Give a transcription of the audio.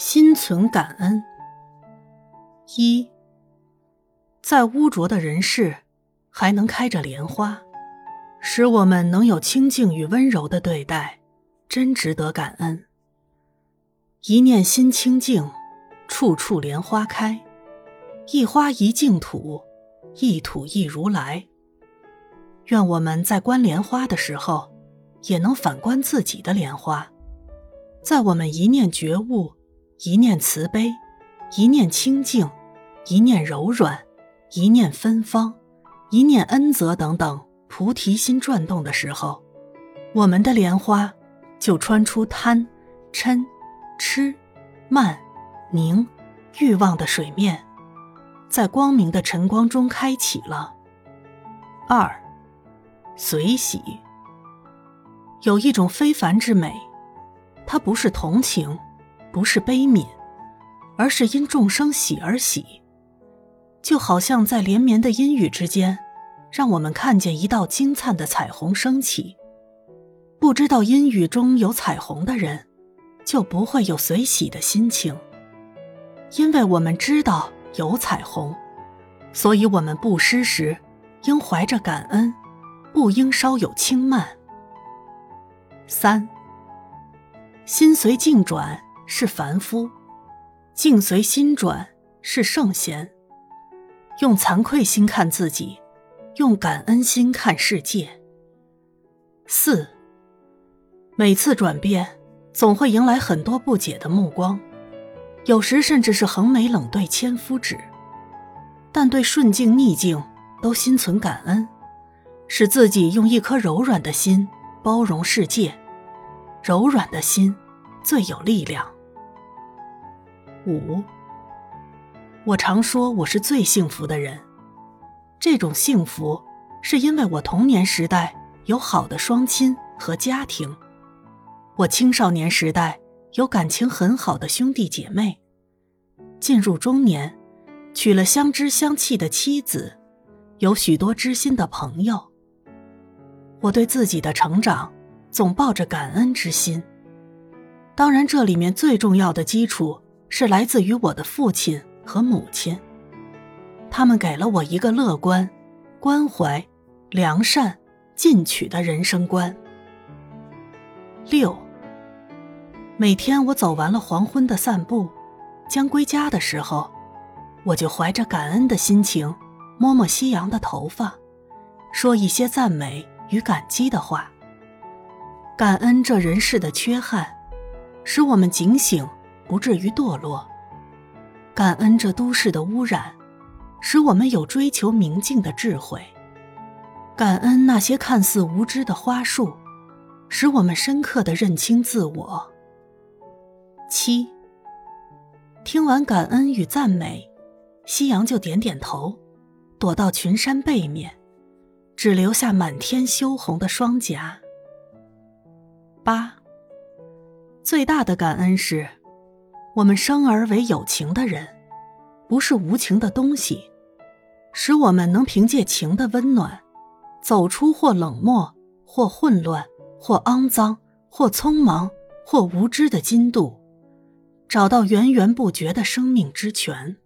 心存感恩。一，在污浊的人世，还能开着莲花，使我们能有清净与温柔的对待，真值得感恩。一念心清净，处处莲花开；一花一净土，一土一如来。愿我们在观莲花的时候，也能反观自己的莲花，在我们一念觉悟。一念慈悲，一念清净，一念柔软，一念芬芳，一念恩泽等等菩提心转动的时候，我们的莲花就穿出贪、嗔、痴、慢、凝、欲望的水面，在光明的晨光中开启了。二，随喜，有一种非凡之美，它不是同情。不是悲悯，而是因众生喜而喜，就好像在连绵的阴雨之间，让我们看见一道金灿的彩虹升起。不知道阴雨中有彩虹的人，就不会有随喜的心情。因为我们知道有彩虹，所以我们布施时应怀着感恩，不应稍有轻慢。三，心随境转。是凡夫，境随心转是圣贤。用惭愧心看自己，用感恩心看世界。四，每次转变总会迎来很多不解的目光，有时甚至是横眉冷对千夫指。但对顺境逆境都心存感恩，使自己用一颗柔软的心包容世界。柔软的心最有力量。五，我常说我是最幸福的人。这种幸福是因为我童年时代有好的双亲和家庭，我青少年时代有感情很好的兄弟姐妹，进入中年，娶了相知相契的妻子，有许多知心的朋友。我对自己的成长总抱着感恩之心。当然，这里面最重要的基础。是来自于我的父亲和母亲，他们给了我一个乐观、关怀、良善、进取的人生观。六，每天我走完了黄昏的散步，将归家的时候，我就怀着感恩的心情，摸摸夕阳的头发，说一些赞美与感激的话。感恩这人世的缺憾，使我们警醒。不至于堕落。感恩这都市的污染，使我们有追求明净的智慧。感恩那些看似无知的花束，使我们深刻的认清自我。七。听完感恩与赞美，夕阳就点点头，躲到群山背面，只留下满天羞红的双颊。八。最大的感恩是。我们生而为有情的人，不是无情的东西，使我们能凭借情的温暖，走出或冷漠、或混乱、或肮脏、或匆忙、或无知的金度，找到源源不绝的生命之泉。